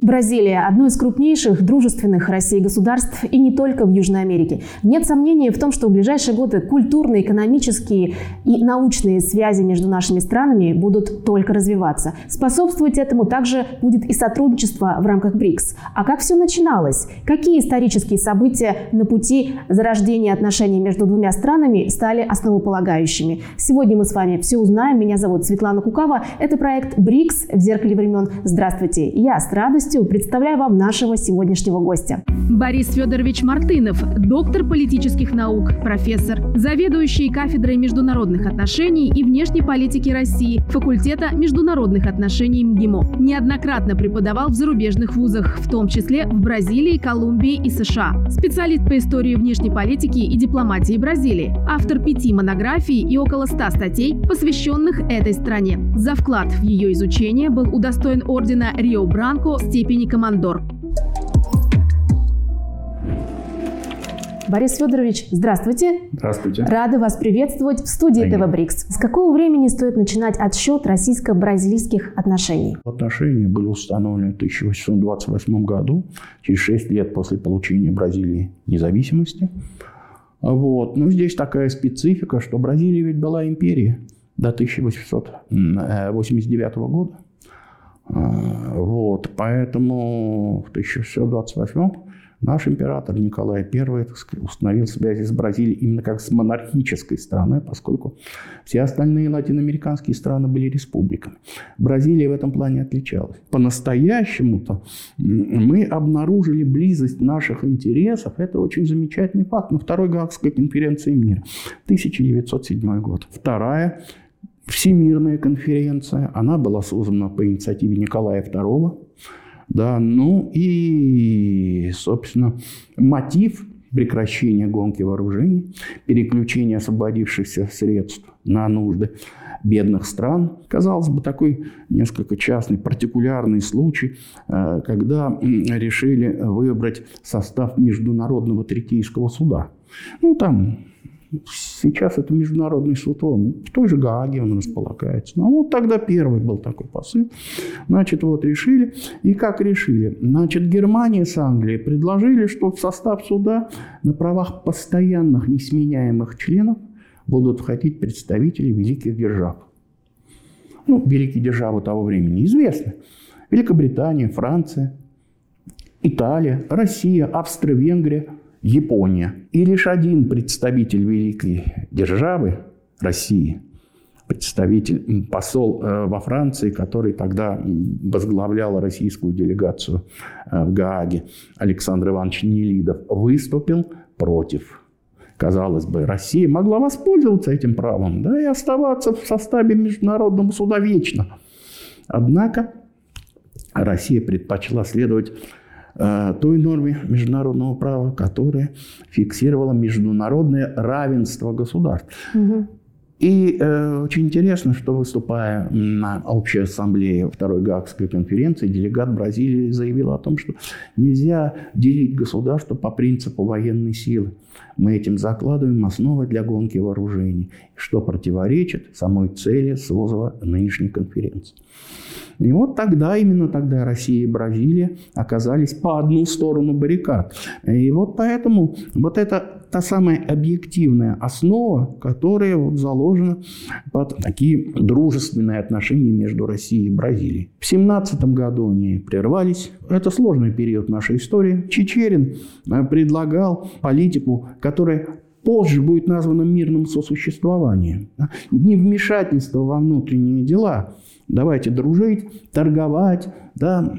Бразилия – одно из крупнейших дружественных России государств и не только в Южной Америке. Нет сомнений в том, что в ближайшие годы культурные, экономические и научные связи между нашими странами будут только развиваться. Способствовать этому также будет и сотрудничество в рамках БРИКС. А как все начиналось? Какие исторические события на пути зарождения отношений между двумя странами стали основополагающими? Сегодня мы с вами все узнаем. Меня зовут Светлана Кукава. Это проект БРИКС в зеркале времен. Здравствуйте. Я с радостью радостью представляю вам нашего сегодняшнего гостя. Борис Федорович Мартынов, доктор политических наук, профессор, заведующий кафедрой международных отношений и внешней политики России, факультета международных отношений МГИМО. Неоднократно преподавал в зарубежных вузах, в том числе в Бразилии, Колумбии и США. Специалист по истории внешней политики и дипломатии Бразилии. Автор пяти монографий и около ста статей, посвященных этой стране. За вклад в ее изучение был удостоен ордена Рио Бранко степени командор. Борис Федорович, здравствуйте. Здравствуйте. Рады вас приветствовать в студии Спасибо. ТВ Брикс. С какого времени стоит начинать отсчет российско-бразильских отношений? Отношения были установлены в 1828 году, через 6 лет после получения Бразилии независимости. Вот. Но здесь такая специфика, что Бразилия ведь была империей до 1889 года. А, вот, поэтому в 1628 наш император Николай I установил связи с Бразилией именно как с монархической страной, поскольку все остальные латиноамериканские страны были республиками. Бразилия в этом плане отличалась. По-настоящему-то мы обнаружили близость наших интересов. Это очень замечательный факт на Второй Гаагской конференции мира 1907 год. Вторая Всемирная конференция, она была создана по инициативе Николая II. Да, ну и, собственно, мотив прекращения гонки вооружений, переключения освободившихся средств на нужды бедных стран. Казалось бы, такой несколько частный, партикулярный случай, э, когда решили выбрать состав Международного Трикийского суда. Ну, там Сейчас это международный суд, он в той же Гааге он располагается. Ну, вот тогда первый был такой посыл. Значит, вот решили. И как решили? Значит, Германия с Англией предложили, что в состав суда на правах постоянных несменяемых членов будут входить представители великих держав. Ну, великие державы того времени известны. Великобритания, Франция, Италия, Россия, Австро-Венгрия – Япония. И лишь один представитель великой державы, России, представитель, посол э, во Франции, который тогда возглавлял российскую делегацию э, в Гааге, Александр Иванович Нелидов, выступил против. Казалось бы, Россия могла воспользоваться этим правом да, и оставаться в составе Международного суда вечно. Однако Россия предпочла следовать той норме международного права, которая фиксировала международное равенство государств. Угу. И э, очень интересно, что выступая на общей ассамблее Второй Гаагской конференции, делегат Бразилии заявил о том, что нельзя делить государство по принципу военной силы. Мы этим закладываем основы для гонки вооружений, что противоречит самой цели созыва нынешней конференции. И вот тогда, именно тогда Россия и Бразилия оказались по одну сторону баррикад. И вот поэтому вот это та самая объективная основа, которая вот заложена под такие дружественные отношения между Россией и Бразилией. В 17 году они прервались. Это сложный период нашей истории. Чечерин э, предлагал политику, которая позже будет названа мирным сосуществованием. Не вмешательство во внутренние дела, Давайте дружить, торговать, да,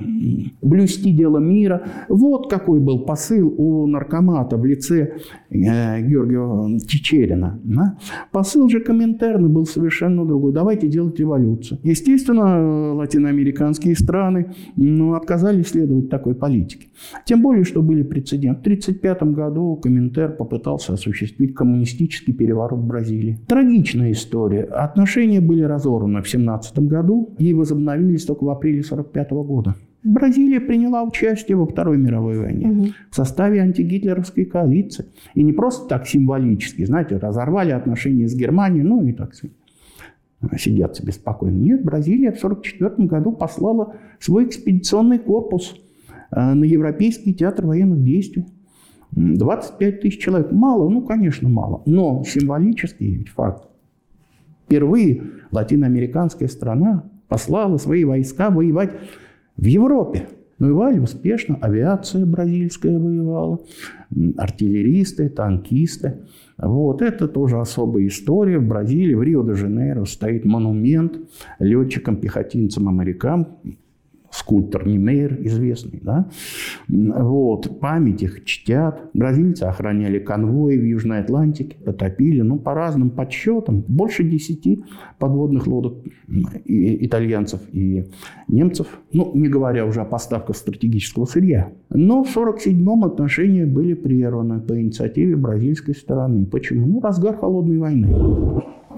блюсти дело мира. Вот какой был посыл у наркомата в лице э, Георгия Чечерина. Да? Посыл же Коминтерна был совершенно другой. Давайте делать революцию. Естественно, латиноамериканские страны ну, отказались следовать такой политике. Тем более, что были прецеденты. В 1935 году Коминтер попытался осуществить коммунистический переворот в Бразилии. Трагичная история. Отношения были разорваны в 1917 году и возобновились только в апреле 1945 года. Бразилия приняла участие во Второй мировой войне угу. в составе антигитлеровской коалиции. И не просто так символически, знаете, разорвали отношения с Германией, ну и так сидят себе спокойно. Нет, Бразилия в 1944 году послала свой экспедиционный корпус э, на Европейский театр военных действий. 25 тысяч человек. Мало? Ну, конечно, мало. Но символический факт. Впервые латиноамериканская страна послала свои войска воевать в Европе. Воевали успешно, авиация бразильская воевала, артиллеристы, танкисты. Вот это тоже особая история. В Бразилии, в Рио-де-Жанейро стоит монумент летчикам-пехотинцам-американцам, скульптор Немейр известный. Да? Вот, память их чтят. Бразильцы охраняли конвои в Южной Атлантике, потопили, ну, по разным подсчетам, больше десяти подводных лодок и итальянцев и немцев. Ну, не говоря уже о поставках стратегического сырья. Но в 1947-м отношения были прерваны по инициативе бразильской стороны. Почему? Ну, разгар холодной войны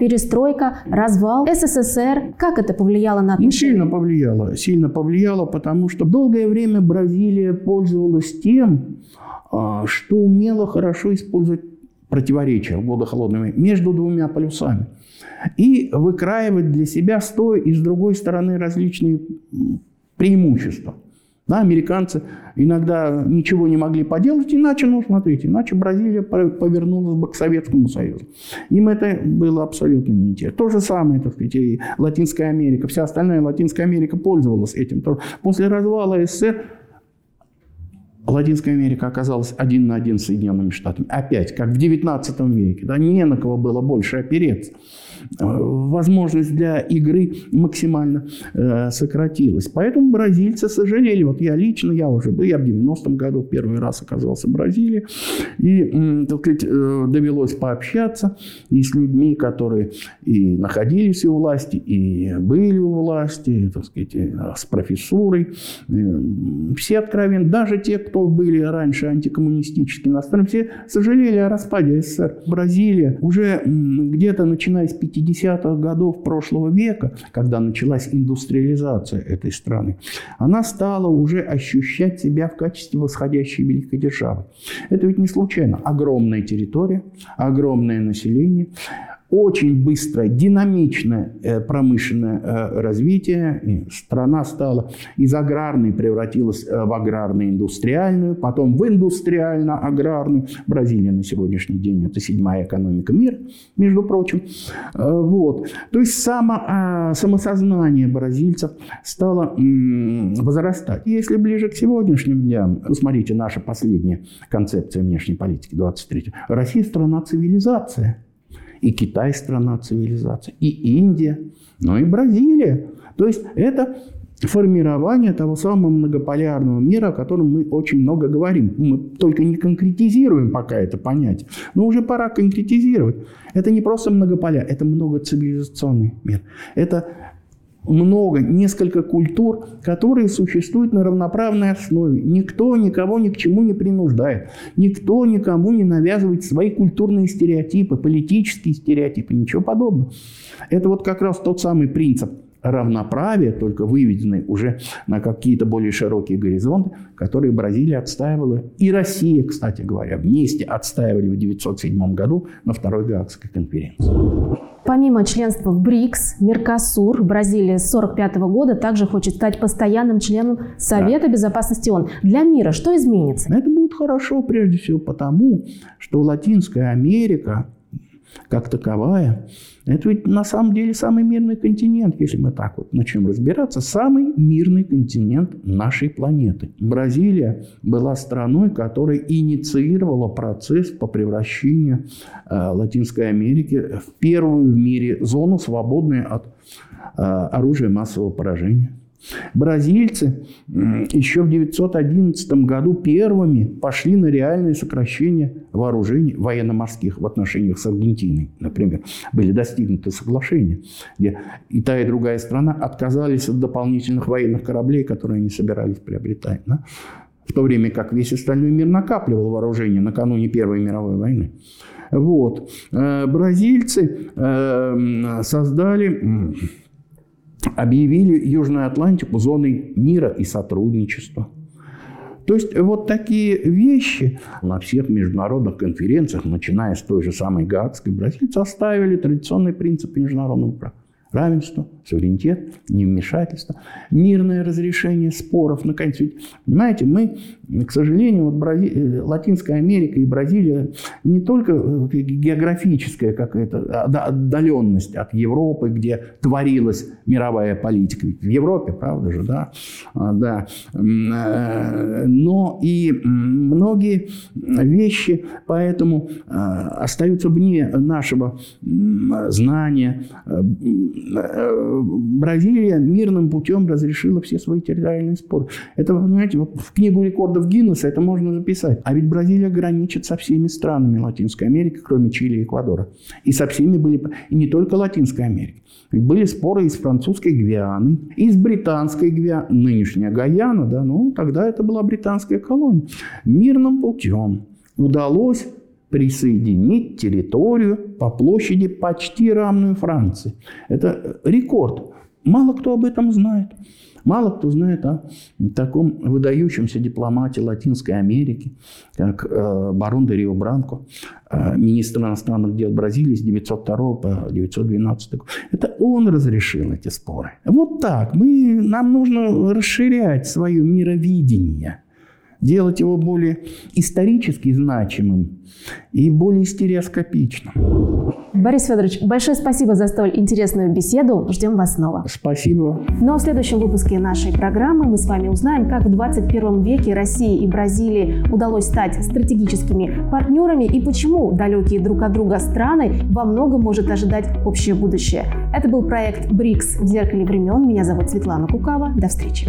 перестройка, развал СССР. Как это повлияло на отношения? сильно повлияло. Сильно повлияло, потому что долгое время Бразилия пользовалась тем, а, что умела хорошо использовать противоречия в годы холодной между двумя полюсами. И выкраивать для себя с той и с другой стороны различные преимущества. Да, американцы иногда ничего не могли поделать, иначе, ну, смотрите, иначе Бразилия повернулась бы к Советскому Союзу. Им это было абсолютно неинтересно. То же самое, так сказать, и Латинская Америка. Вся остальная Латинская Америка пользовалась этим. После развала СССР Латинская Америка оказалась один на один с Соединенными Штатами. Опять, как в XIX веке. Да, не на кого было больше опереться. Э, возможность для игры максимально э, сократилась. Поэтому бразильцы сожалели. Вот я лично, я уже был, я в 90-м году первый раз оказался в Бразилии. И, так сказать, э, довелось пообщаться и с людьми, которые и находились у власти, и были у власти, так сказать, с профессурой. Все откровенно, даже те, кто были раньше антикоммунистически настроены, все сожалели о распаде СССР. Бразилия уже где-то начиная с 50-х годов прошлого века, когда началась индустриализация этой страны, она стала уже ощущать себя в качестве восходящей великой державы. Это ведь не случайно. Огромная территория, огромное население, очень быстрое, динамичное э, промышленное э, развитие. Страна стала из аграрной, превратилась э, в аграрно-индустриальную, потом в индустриально-аграрную. Бразилия на сегодняшний день – это седьмая экономика мира, между прочим. Вот. То есть само, самосознание бразильцев стало возрастать. Если ближе к сегодняшним дням, смотрите, наша последняя концепция внешней политики 23 Россия – страна цивилизация и Китай страна цивилизации, и Индия, но и Бразилия. То есть это формирование того самого многополярного мира, о котором мы очень много говорим. Мы только не конкретизируем пока это понятие. Но уже пора конкретизировать. Это не просто многополя, это многоцивилизационный мир. Это много, несколько культур, которые существуют на равноправной основе. Никто никого ни к чему не принуждает. Никто никому не навязывает свои культурные стереотипы, политические стереотипы, ничего подобного. Это вот как раз тот самый принцип равноправия, только выведенный уже на какие-то более широкие горизонты, которые Бразилия отстаивала. И Россия, кстати говоря, вместе отстаивали в 1907 году на Второй Гаагской конференции. Помимо членства в БРИКС, Меркосур, Бразилия с 1945 года также хочет стать постоянным членом Совета да. безопасности ООН. Для мира что изменится? Это будет хорошо прежде всего потому, что Латинская Америка как таковая, это ведь на самом деле самый мирный континент, если мы так вот начнем разбираться, самый мирный континент нашей планеты. Бразилия была страной, которая инициировала процесс по превращению э, Латинской Америки в первую в мире зону, свободную от э, оружия массового поражения. Бразильцы еще в 1911 году первыми пошли на реальное сокращение вооружений военно-морских в отношениях с Аргентиной. Например, были достигнуты соглашения, где и та, и другая страна отказались от дополнительных военных кораблей, которые они собирались приобретать. Да? В то время как весь остальной мир накапливал вооружение накануне Первой мировой войны. Вот. Э, бразильцы э, создали объявили Южную Атлантику зоной мира и сотрудничества. То есть вот такие вещи на всех международных конференциях, начиная с той же самой Гаагской, бразильцы оставили традиционные принципы международного права. Равенство, суверенитет, невмешательство, мирное разрешение споров. Наконец, ведь, понимаете, мы, к сожалению, вот Брази... Э, Латинская Америка и Бразилия не только э, географическая какая-то отдаленность от Европы, где творилась мировая политика. В Европе, правда же, да? А, да. Э, но и многие вещи поэтому остаются вне нашего знания, Бразилия мирным путем разрешила все свои территориальные споры. Это, понимаете, вот в книгу рекордов Гиннесса это можно записать. А ведь Бразилия граничит со всеми странами Латинской Америки, кроме Чили и Эквадора. И со всеми были, и не только Латинской Америки. Были споры из французской Гвианы, из британской Гвианы, нынешняя Гаяна, да, ну, тогда это была британская колония. Мирным путем удалось присоединить территорию по площади почти равную Франции. Это рекорд. Мало кто об этом знает. Мало кто знает о таком выдающемся дипломате Латинской Америки, как э, барон де Рио Бранко, э, министр иностранных дел Бразилии с 902 по 912 год. Это он разрешил эти споры. Вот так. Мы, нам нужно расширять свое мировидение делать его более исторически значимым и более стереоскопичным. Борис Федорович, большое спасибо за столь интересную беседу. Ждем вас снова. Спасибо. Ну а в следующем выпуске нашей программы мы с вами узнаем, как в 21 веке России и Бразилии удалось стать стратегическими партнерами и почему далекие друг от друга страны во многом может ожидать общее будущее. Это был проект БРИКС в зеркале времен. Меня зовут Светлана Кукава. До встречи.